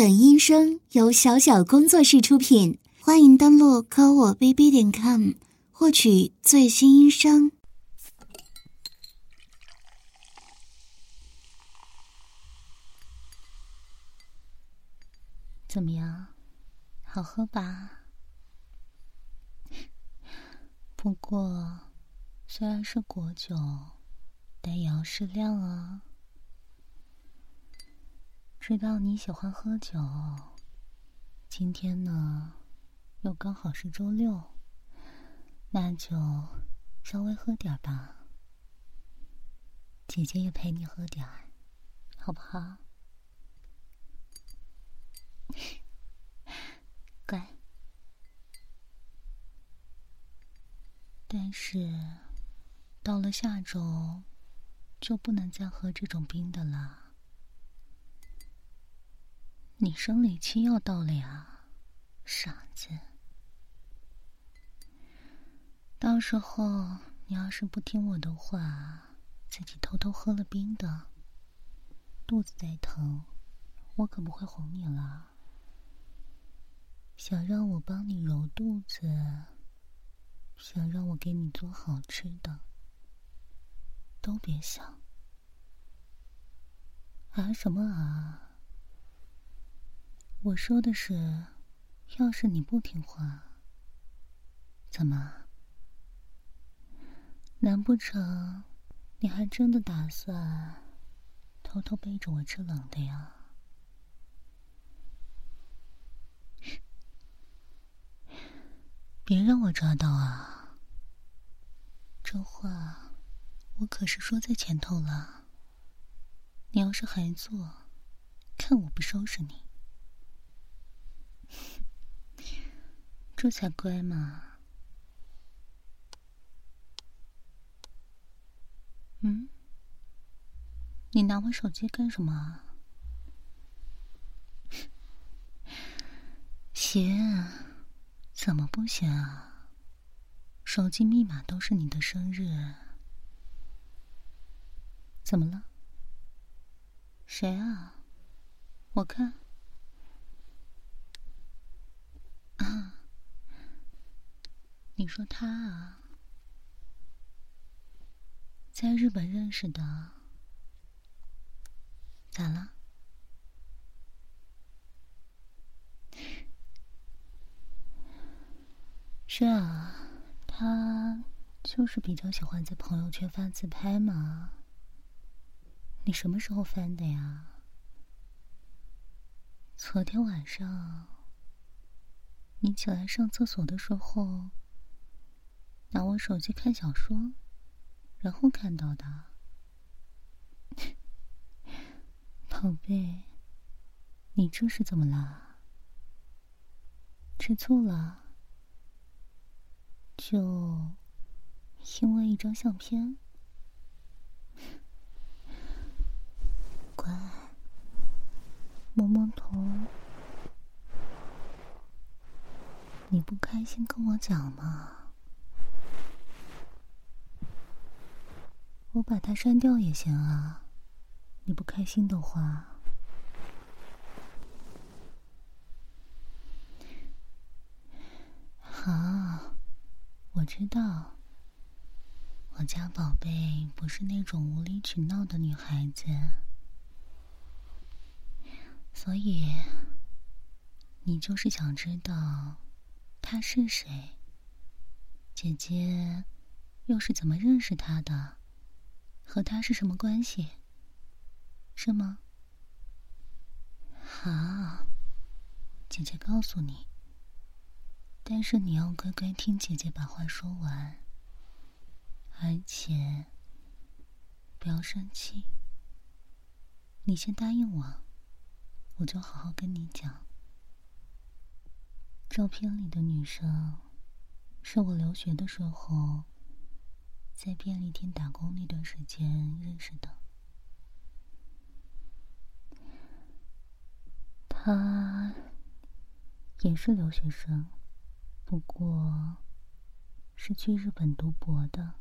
本音声由小小工作室出品，欢迎登录科我 bb 点 com 获取最新音声。怎么样，好喝吧？不过，虽然是果酒，但也要适量啊。知道你喜欢喝酒，今天呢，又刚好是周六，那就稍微喝点吧。姐姐也陪你喝点儿，好不好？乖。但是，到了下周，就不能再喝这种冰的了。你生理期要到了呀，傻子！到时候你要是不听我的话，自己偷偷喝了冰的，肚子再疼，我可不会哄你了。想让我帮你揉肚子，想让我给你做好吃的，都别想。啊什么啊？我说的是，要是你不听话，怎么？难不成你还真的打算偷偷背着我吃冷的呀？别让我抓到啊！这话我可是说在前头了。你要是还做，看我不收拾你！这才乖嘛！嗯？你拿我手机干什么？行，怎么不行啊？手机密码都是你的生日。怎么了？谁啊？我看。啊，你说他啊，在日本认识的，咋了？是啊，他就是比较喜欢在朋友圈发自拍嘛。你什么时候翻的呀？昨天晚上。你起来上厕所的时候，拿我手机看小说，然后看到的。宝贝，你这是怎么了？吃醋了？就因为一张相片？乖，摸摸头。你不开心跟我讲嘛，我把它删掉也行啊。你不开心的话，好，我知道，我家宝贝不是那种无理取闹的女孩子，所以你就是想知道。他是谁？姐姐又是怎么认识他的？和他是什么关系？是吗？好，姐姐告诉你。但是你要乖乖听姐姐把话说完，而且不要生气。你先答应我，我就好好跟你讲。照片里的女生，是我留学的时候，在便利店打工那段时间认识的。她也是留学生，不过是去日本读博的，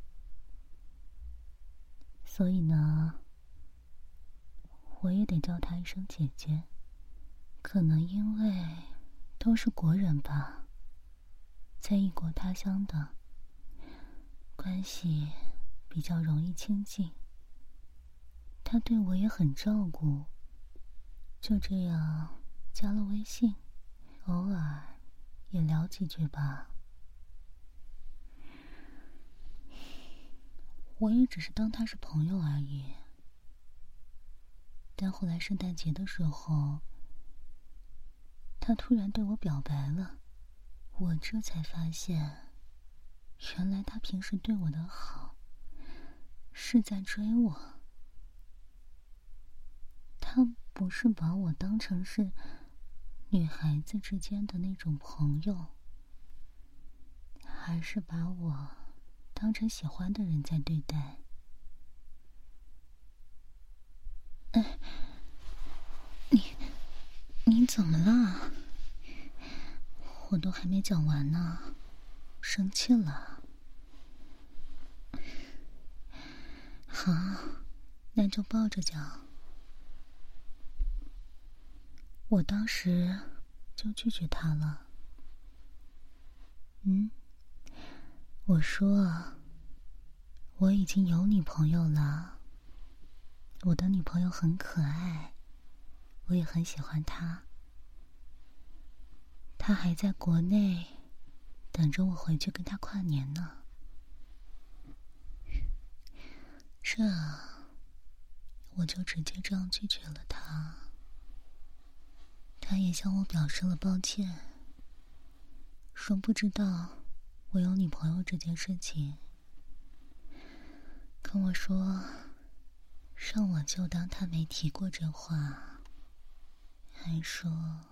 所以呢，我也得叫她一声姐姐，可能因为都是国人吧，在异国他乡的关系比较容易亲近。他对我也很照顾，就这样加了微信，偶尔也聊几句吧。我也只是当他是朋友而已。但后来圣诞节的时候，他突然对我表白了，我这才发现，原来他平时对我的好，是在追我。他不是把我当成是女孩子之间的那种朋友，而是把我当成喜欢的人在对待。哎，你你怎么了？我都还没讲完呢，生气了？好，那就抱着讲。我当时就拒绝他了。嗯，我说我已经有女朋友了，我的女朋友很可爱，我也很喜欢她，她还在国内等着我回去跟他跨年呢。这，我就直接这样拒绝了他。他也向我表示了抱歉，说不知道我有女朋友这件事情，跟我说让我就当他没提过这话，还说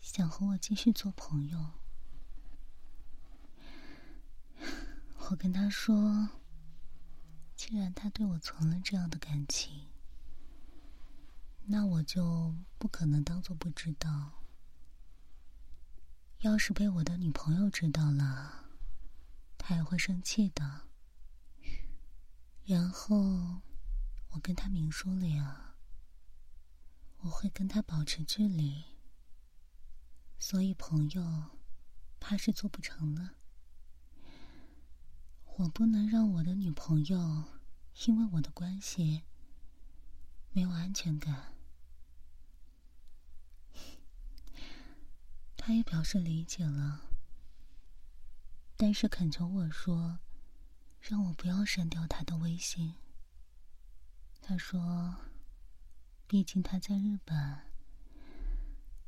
想和我继续做朋友。我跟他说，既然他对我存了这样的感情。那我就不可能当做不知道。要是被我的女朋友知道了，她也会生气的。然后我跟他明说了呀，我会跟他保持距离。所以朋友，怕是做不成了。我不能让我的女朋友因为我的关系没有安全感。他也表示理解了，但是恳求我说，让我不要删掉他的微信。他说，毕竟他在日本，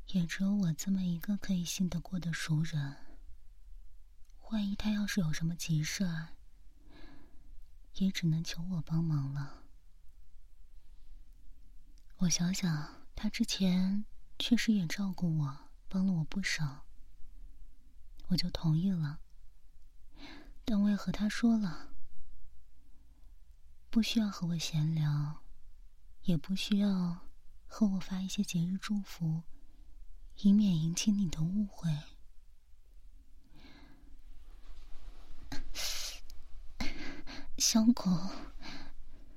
也只有我这么一个可以信得过的熟人。万一他要是有什么急事儿，也只能求我帮忙了。我想想，他之前确实也照顾我。帮了我不少，我就同意了。但我也和他说了，不需要和我闲聊，也不需要和我发一些节日祝福，以免引起你的误会。小狗，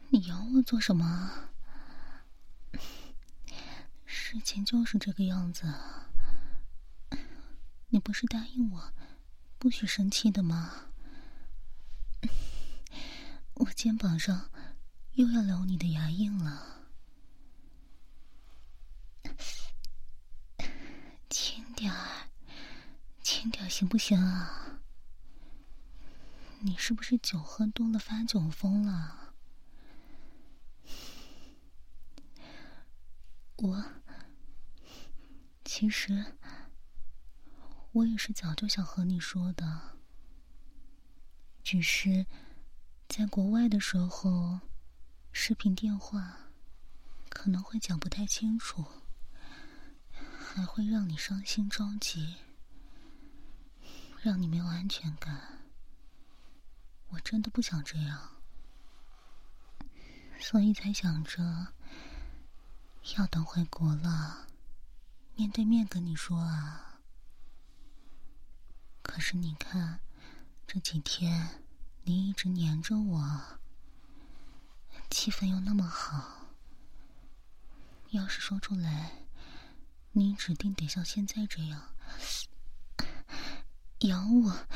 你咬我做什么？事情就是这个样子。你不是答应我不许生气的吗？我肩膀上又要留你的牙印了，轻点儿，轻点儿行不行啊？你是不是酒喝多了发酒疯了？我其实。我也是早就想和你说的，只是在国外的时候，视频电话可能会讲不太清楚，还会让你伤心着急，让你没有安全感。我真的不想这样，所以才想着要等回国了，面对面跟你说啊。可是你看，这几天你一直黏着我，气氛又那么好，要是说出来，你指定得像现在这样，咬我，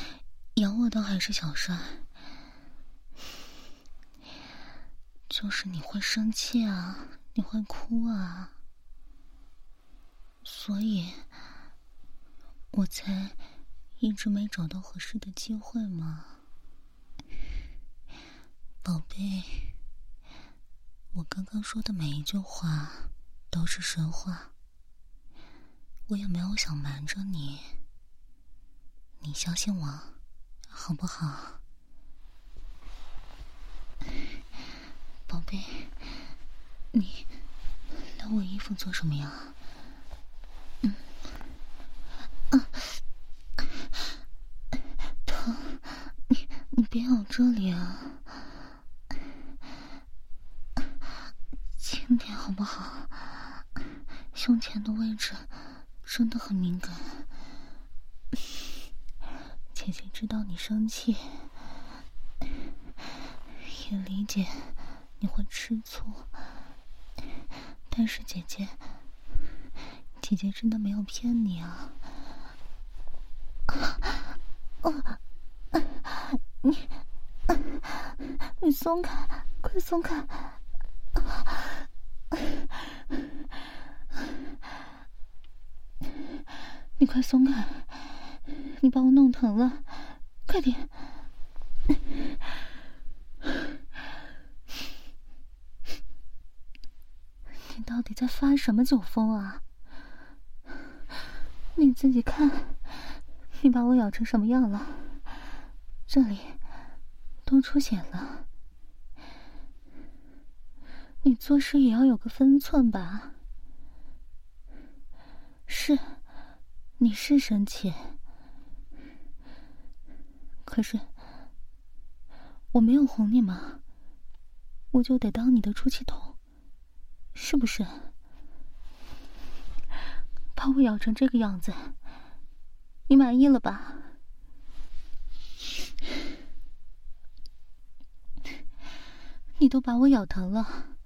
咬我倒还是小事，就是你会生气啊，你会哭啊，所以我才一直没找到合适的机会嘛，宝贝，我刚刚说的每一句话都是实话。我也没有想瞒着你，你相信我，好不好，宝贝？你拿我衣服做什么呀？嗯，啊，疼！你你别咬这里啊，轻点好不好？胸前的位置。真的很敏感，姐姐知道你生气，也理解你会吃醋，但是姐姐，姐姐真的没有骗你啊！你，你松开，快松开！你快松开！你把我弄疼了，快点！你到底在发什么酒疯啊？你自己看，你把我咬成什么样了？这里都出血了。你做事也要有个分寸吧？是。你是生气，可是我没有哄你吗？我就得当你的出气筒，是不是？把我咬成这个样子，你满意了吧？你都把我咬疼了，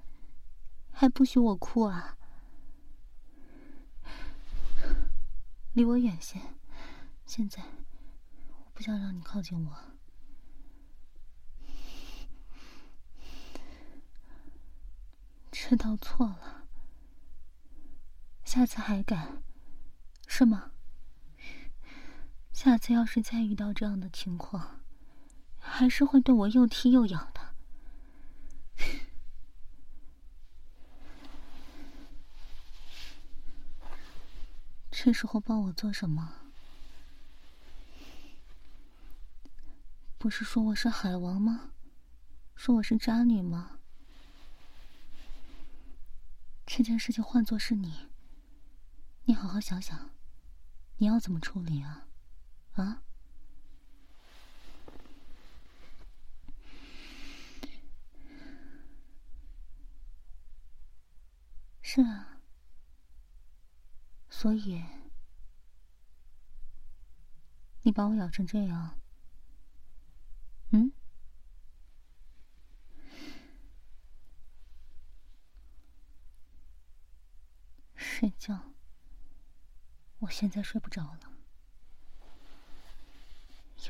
还不许我哭啊？离我远些！现在我不想让你靠近我。知道错了，下次还敢，是吗？下次要是再遇到这样的情况，还是会对我又踢又咬的。这时候抱我做什么？不是说我是海王吗？说我是渣女吗？这件事情换做是你，你好好想想，你要怎么处理啊？啊？是啊。所以，你把我咬成这样，嗯？睡觉，我现在睡不着了。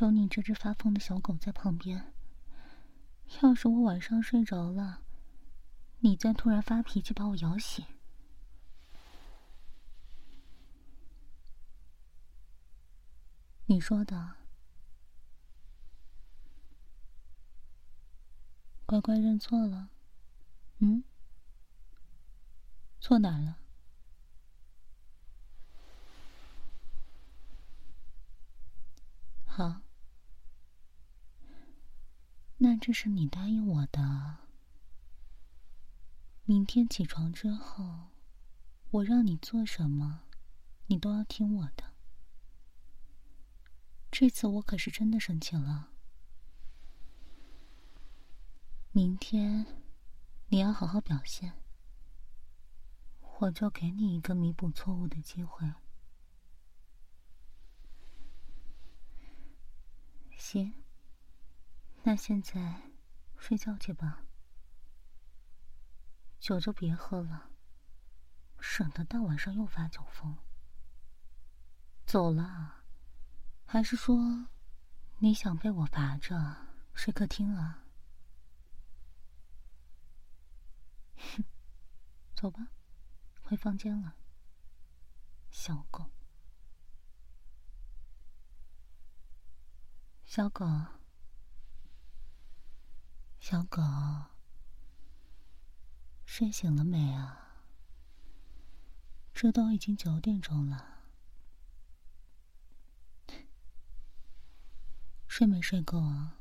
有你这只发疯的小狗在旁边，要是我晚上睡着了，你再突然发脾气把我咬醒。你说的，乖乖认错了，嗯？错哪了？好，那这是你答应我的。明天起床之后，我让你做什么，你都要听我的。这次我可是真的生气了。明天你要好好表现，我就给你一个弥补错误的机会。行，那现在睡觉去吧，酒就别喝了，省得大晚上又发酒疯。走了，还是说你想被我罚着睡客厅啊？哼，走吧，回房间了。小狗，小狗，小狗，睡醒了没啊？这都已经九点钟了，睡没睡够啊？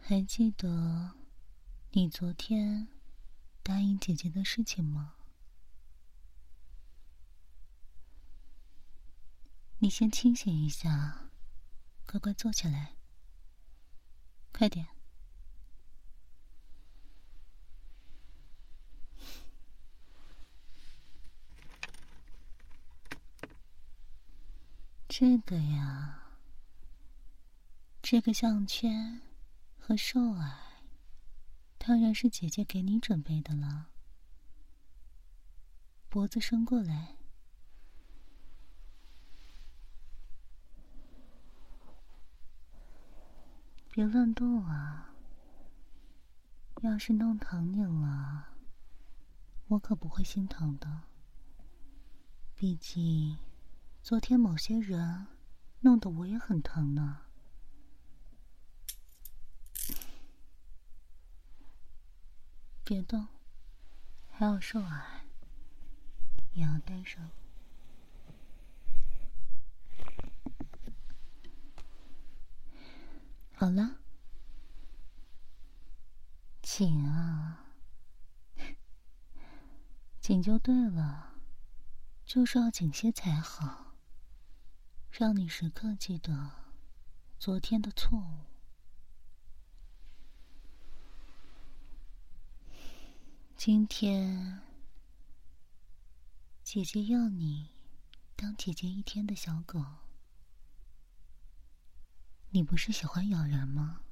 还记得你昨天答应姐姐的事情吗？你先清醒一下，乖乖坐起来，快点。这个呀，这个项圈和寿耳，当然是姐姐给你准备的了。脖子伸过来。别乱动啊！要是弄疼你了，我可不会心疼的。毕竟，昨天某些人弄得我也很疼呢。别动，还有寿饵，也要带上。好了，紧啊，紧就对了，就是要紧些才好，让你时刻记得昨天的错误。今天，姐姐要你当姐姐一天的小狗。你不是喜欢咬人吗？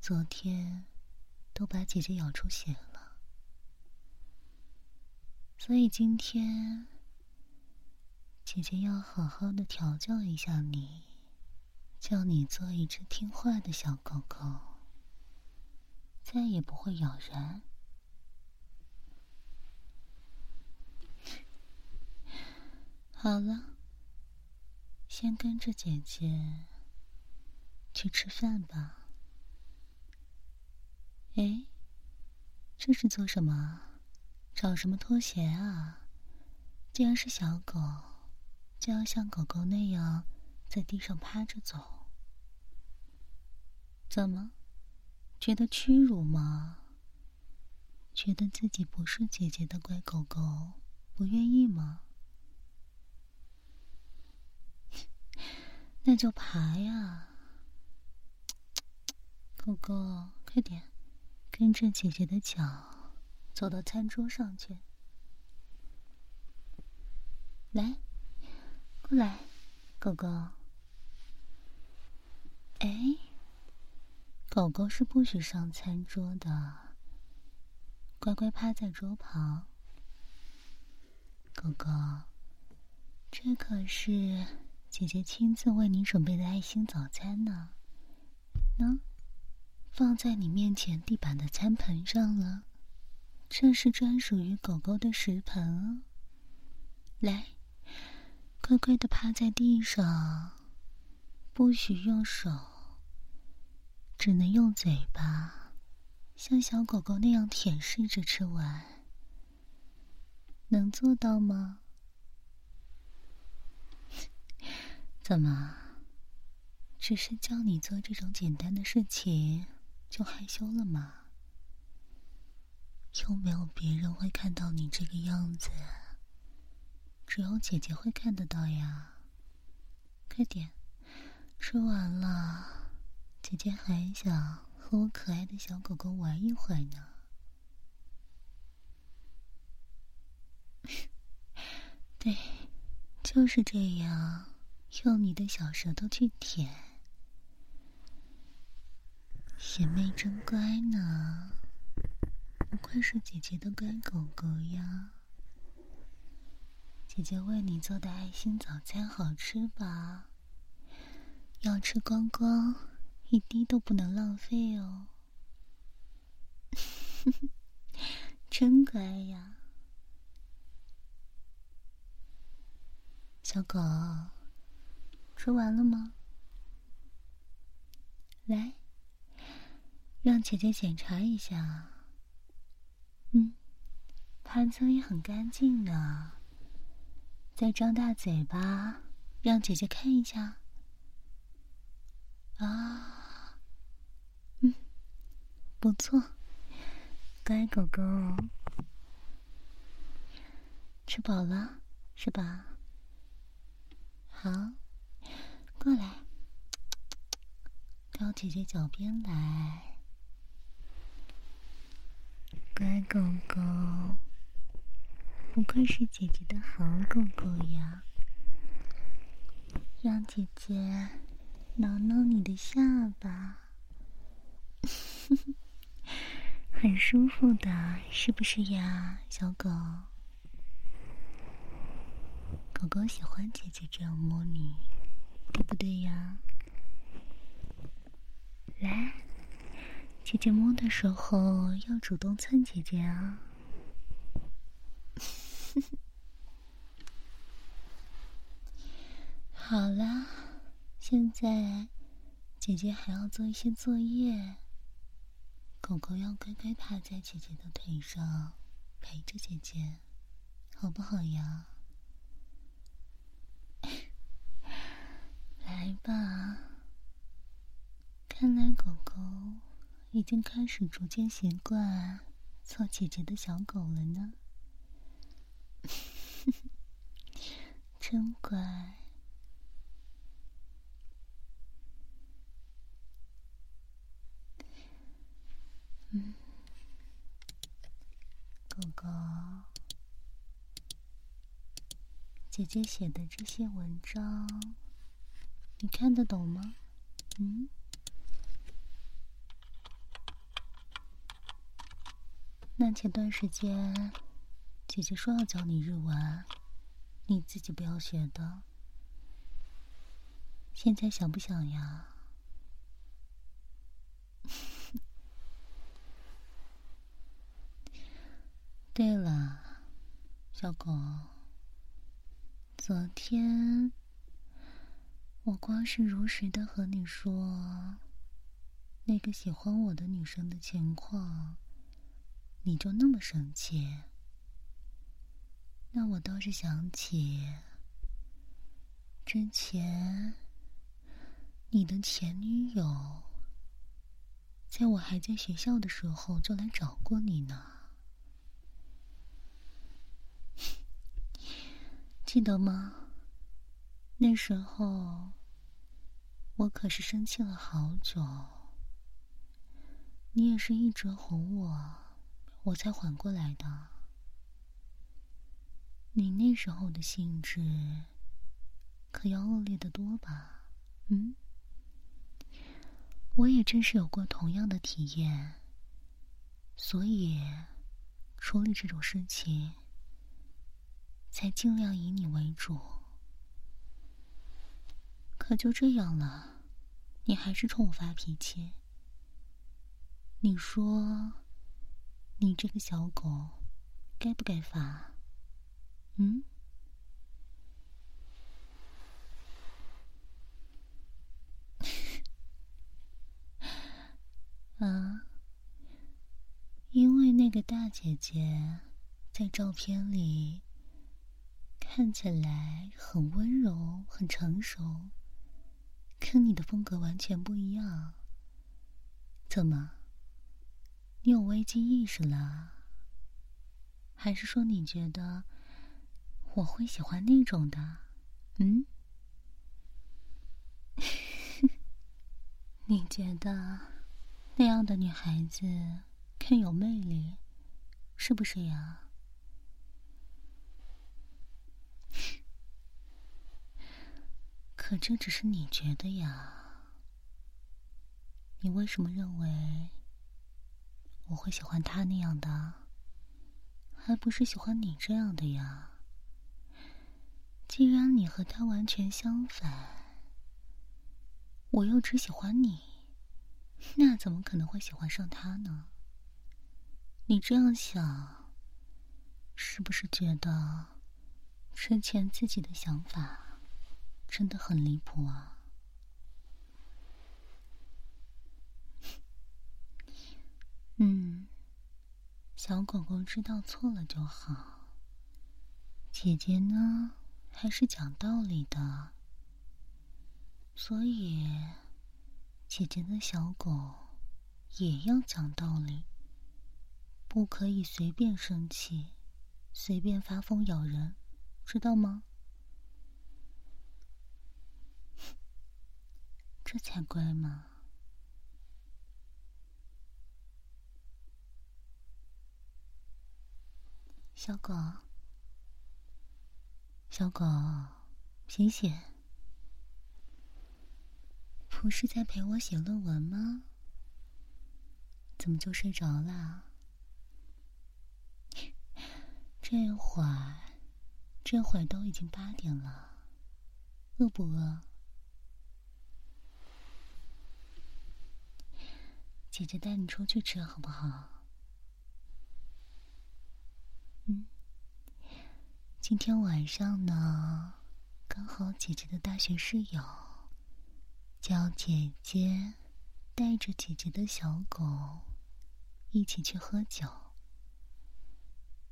昨天都把姐姐咬出血了，所以今天姐姐要好好的调教一下你，叫你做一只听话的小狗狗，再也不会咬人。好了，先跟着姐姐。去吃饭吧。哎，这是做什么？找什么拖鞋啊？既然是小狗，就要像狗狗那样在地上趴着走。怎么，觉得屈辱吗？觉得自己不是姐姐的乖狗狗，不愿意吗？那就爬呀！狗狗，快点，跟着姐姐的脚，走到餐桌上去。来，过来，狗狗。哎，狗狗是不许上餐桌的，乖乖趴在桌旁。狗狗，这可是姐姐亲自为你准备的爱心早餐呢。喏。放在你面前地板的餐盆上了，这是专属于狗狗的食盆哦。来，乖乖的趴在地上，不许用手，只能用嘴巴，像小狗狗那样舔舐着吃完。能做到吗？怎么，只是教你做这种简单的事情？就害羞了吗？又没有别人会看到你这个样子，只有姐姐会看得到呀。快点，吃完了，姐姐还想和我可爱的小狗狗玩一会呢。对，就是这样，用你的小舌头去舔。贤妹真乖呢，不愧是姐姐的乖狗狗呀！姐姐为你做的爱心早餐好吃吧？要吃光光，一滴都不能浪费哦！真乖呀，小狗，吃完了吗？来，让姐姐检查一下。嗯，盘子也很干净呢。再张大嘴巴，让姐姐看一下。啊，嗯，不错，乖狗狗，吃饱了是吧？好，过来。到姐姐脚边来，乖狗狗，不愧是姐姐的好狗狗呀！让姐姐挠挠你的下巴，很舒服的，是不是呀，小狗？狗狗喜欢姐姐这样摸你，对不对呀？来，姐姐摸的时候要主动蹭姐姐啊！好啦，现在姐姐还要做一些作业，狗狗要乖乖趴在姐姐的腿上陪着姐姐，好不好呀？来吧。看来狗狗已经开始逐渐习惯做姐姐的小狗了呢，真乖。嗯，狗狗，姐姐写的这些文章，你看得懂吗？嗯。那前段时间，姐姐说要教你日文，你自己不要学的。现在想不想呀？对了，小狗，昨天我光是如实的和你说那个喜欢我的女生的情况。你就那么生气？那我倒是想起之前你的前女友，在我还在学校的时候就来找过你呢，记得吗？那时候我可是生气了好久，你也是一直哄我。我才缓过来的。你那时候的性质可要恶劣的多吧？嗯，我也真是有过同样的体验，所以处理这种事情才尽量以你为主。可就这样了，你还是冲我发脾气？你说？你这个小狗，该不该罚？嗯？啊？因为那个大姐姐在照片里看起来很温柔、很成熟，跟你的风格完全不一样。怎么？你有危机意识了，还是说你觉得我会喜欢那种的？嗯？你觉得那样的女孩子更有魅力，是不是呀？可这只是你觉得呀，你为什么认为？我会喜欢他那样的。还不是喜欢你这样的呀？既然你和他完全相反，我又只喜欢你，那怎么可能会喜欢上他呢？你这样想，是不是觉得之前自己的想法真的很离谱啊？嗯，小狗狗知道错了就好。姐姐呢，还是讲道理的，所以姐姐的小狗也要讲道理，不可以随便生气，随便发疯咬人，知道吗？这才乖嘛。小狗，小狗，醒醒！不是在陪我写论文吗？怎么就睡着了？这会儿，这会儿都已经八点了，饿不饿？姐姐带你出去吃好不好？嗯，今天晚上呢，刚好姐姐的大学室友叫姐姐带着姐姐的小狗一起去喝酒。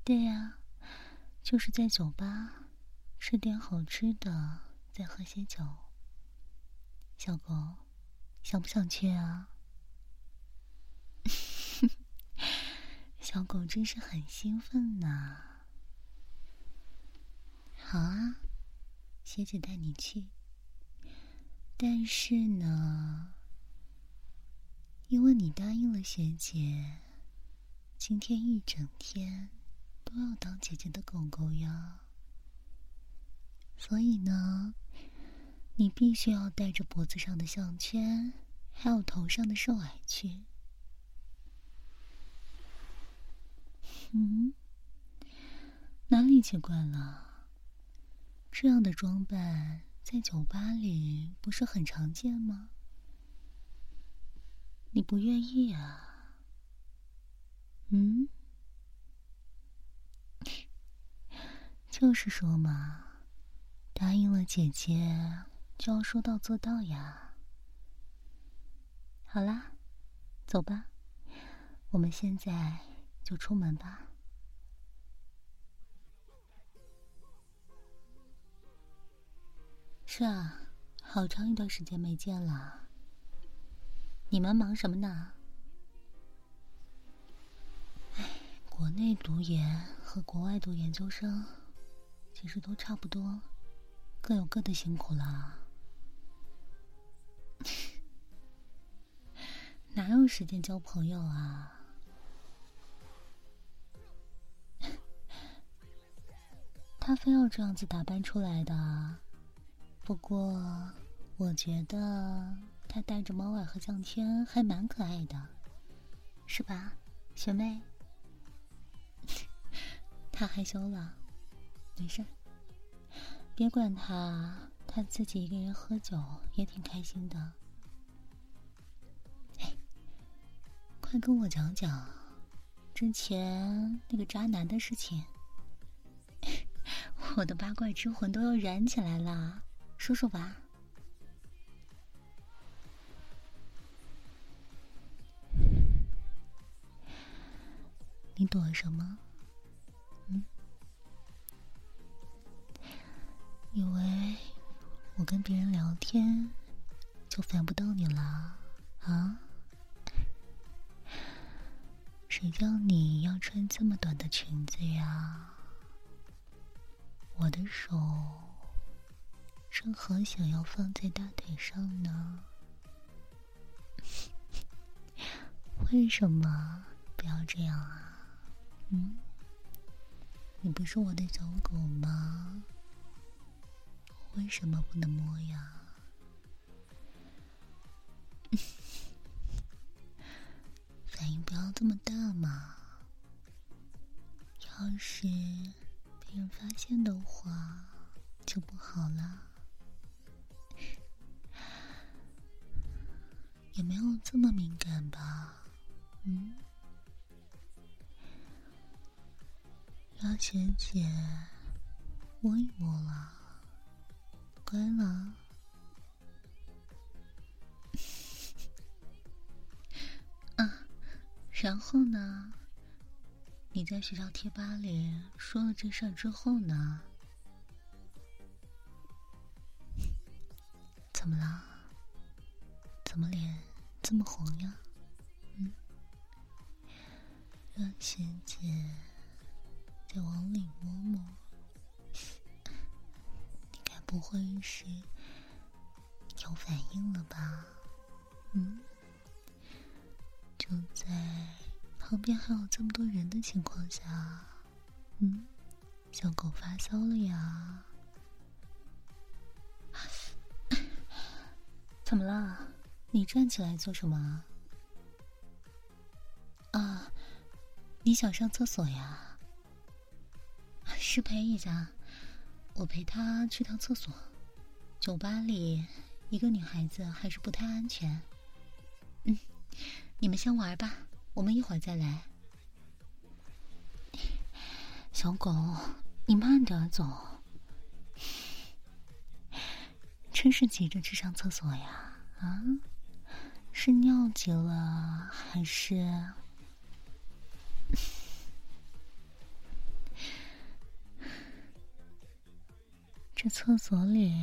对呀，就是在酒吧吃点好吃的，再喝些酒。小狗，想不想去啊？小狗真是很兴奋呢。好啊，学姐带你去。但是呢，因为你答应了学姐，今天一整天都要当姐姐的狗狗呀。所以呢，你必须要带着脖子上的项圈，还有头上的兽霭去。嗯，哪里奇怪了？这样的装扮在酒吧里不是很常见吗？你不愿意啊？嗯，就是说嘛，答应了姐姐就要说到做到呀。好啦，走吧，我们现在。就出门吧。是啊，好长一段时间没见了。你们忙什么呢？哎，国内读研和国外读研究生，其实都差不多，各有各的辛苦啦。哪有时间交朋友啊？他非要这样子打扮出来的，不过我觉得他带着猫耳和项圈还蛮可爱的，是吧，学妹？他害羞了，没事，别管他，他自己一个人喝酒也挺开心的。哎，快跟我讲讲之前那个渣男的事情。我的八卦之魂都要燃起来了，说说吧。你躲什么？嗯？以为我跟别人聊天就烦不到你了啊？谁叫你要穿这么短的裙子呀？我的手正好想要放在大腿上呢，为什么不要这样啊？嗯，你不是我的小狗吗？为什么不能摸呀？反应不要这么大嘛，要是被人发现的话，就不好了。也没有这么敏感吧？嗯，让学姐摸一摸了，乖了。啊，然后呢？你在学校贴吧里说了这事儿之后呢？怎么了？怎么脸这么红呀？嗯，让学姐再往里摸摸，你该不会是有反应了吧？嗯，就在。旁边还有这么多人的情况下，嗯，小狗发烧了呀？怎么了？你站起来做什么？啊，你想上厕所呀？失陪一下，我陪他去趟厕所。酒吧里一个女孩子还是不太安全。嗯，你们先玩吧。我们一会儿再来，小狗，你慢点走。真是急着去上厕所呀？啊，是尿急了还是？这厕所里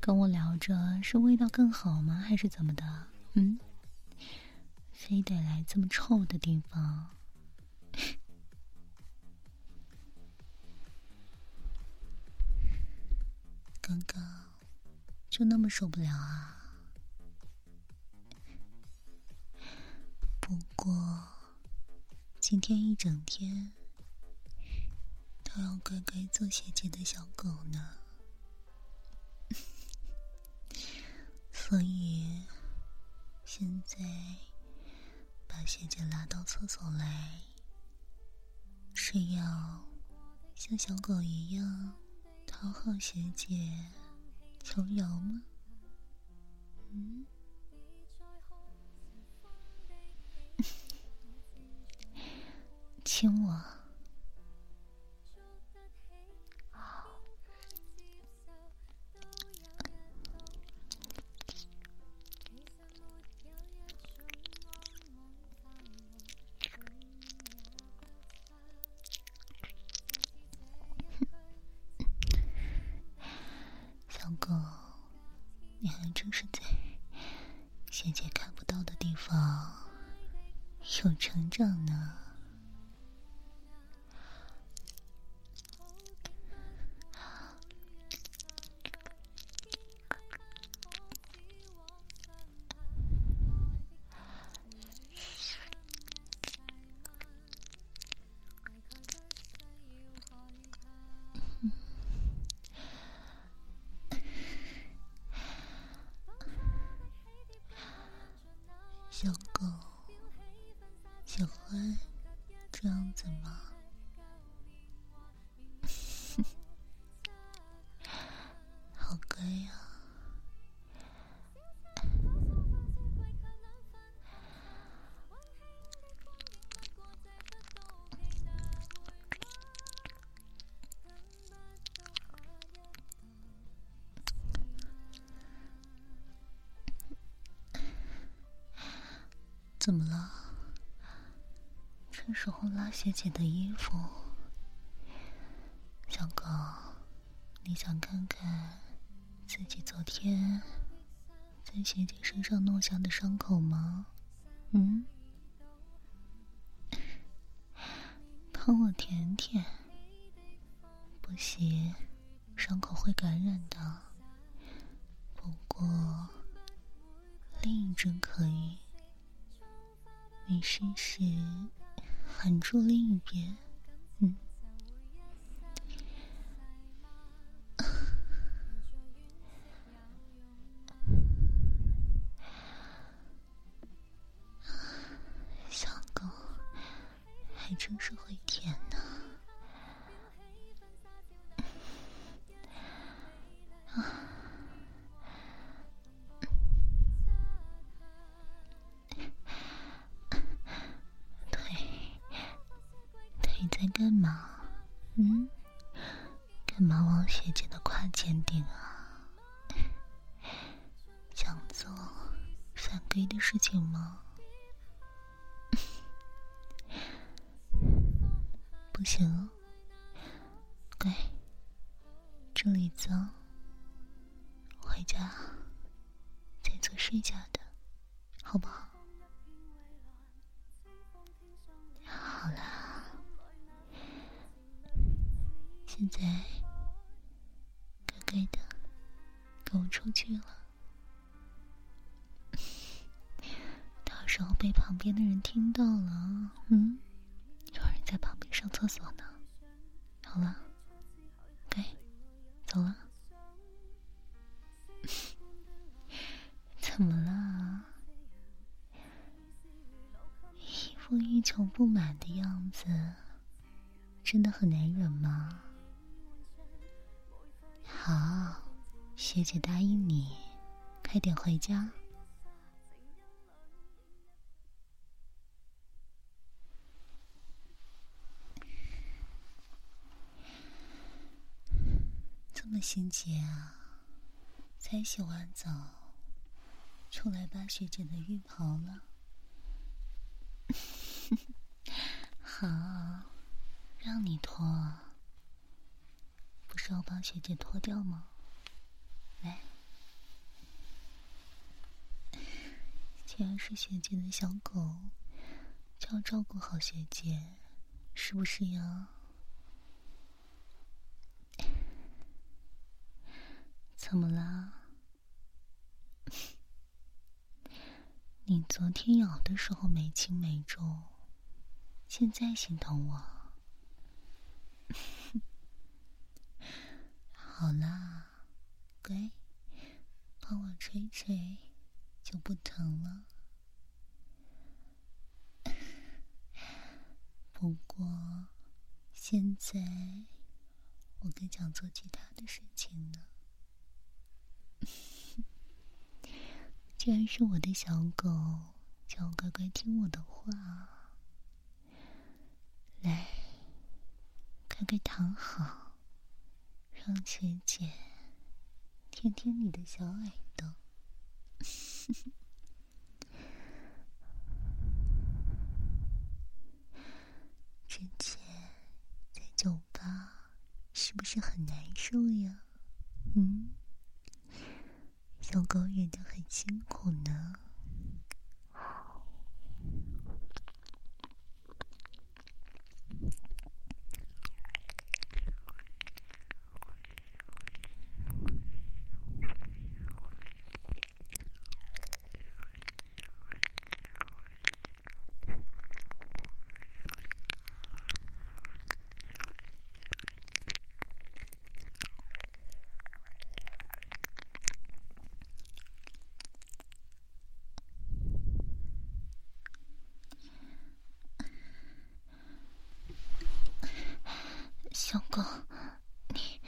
跟我聊着是味道更好吗？还是怎么的？嗯。非得来这么臭的地方？刚刚就那么受不了啊？不过今天一整天都要乖乖做学姐的小狗呢，所以现在。把学姐拉到厕所来，是要像小狗一样讨好学姐求饶吗？嗯，亲我。怎么了？这时候拉学姐的衣服，小狗，你想看看自己昨天在学姐身上弄下的伤口吗？嗯，帮我舔舔，不行，伤口会感染的。不过另一针可以，你试试。喊住另一边，嗯，不行，乖，这里脏，回家再做睡觉的，的样子，真的很难忍吗？好，学姐答应你，快点回家。这么心急啊？才洗完澡，出来扒学姐的浴袍了。好，让你脱，不是要帮学姐脱掉吗？来，既然是学姐的小狗，就要照顾好学姐，是不是呀？怎么了？你昨天咬的时候没轻没重，现在心疼我？好啦，乖，帮我吹吹，就不疼了。不过现在我更想做其他的事情呢。既然是我的小狗，就要乖乖听我的话。来，乖乖躺好，让姐姐听听你的小耳朵。之前在酒吧是不是很难受呀？嗯。小狗忍得很辛苦呢。小狗，你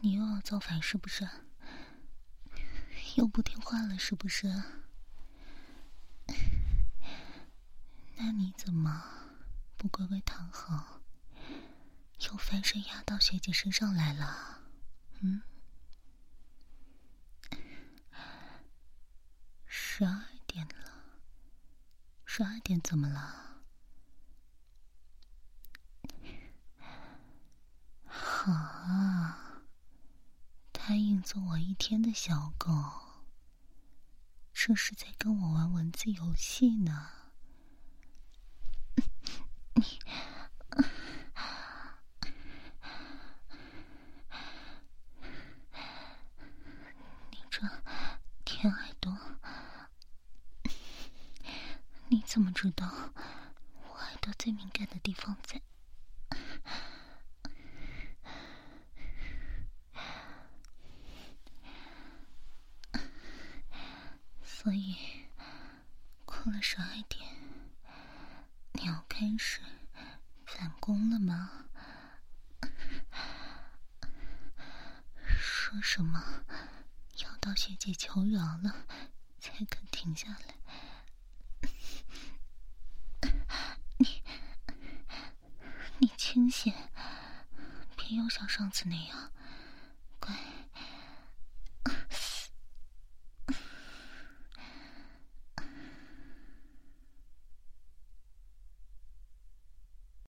你又要造反是不是？又不听话了是不是？那你怎么不乖乖躺好，又翻身压到学姐身上来了？嗯？十二点了，十二点怎么了？好啊，跟我一天的小狗，这是在跟我玩文字游戏呢。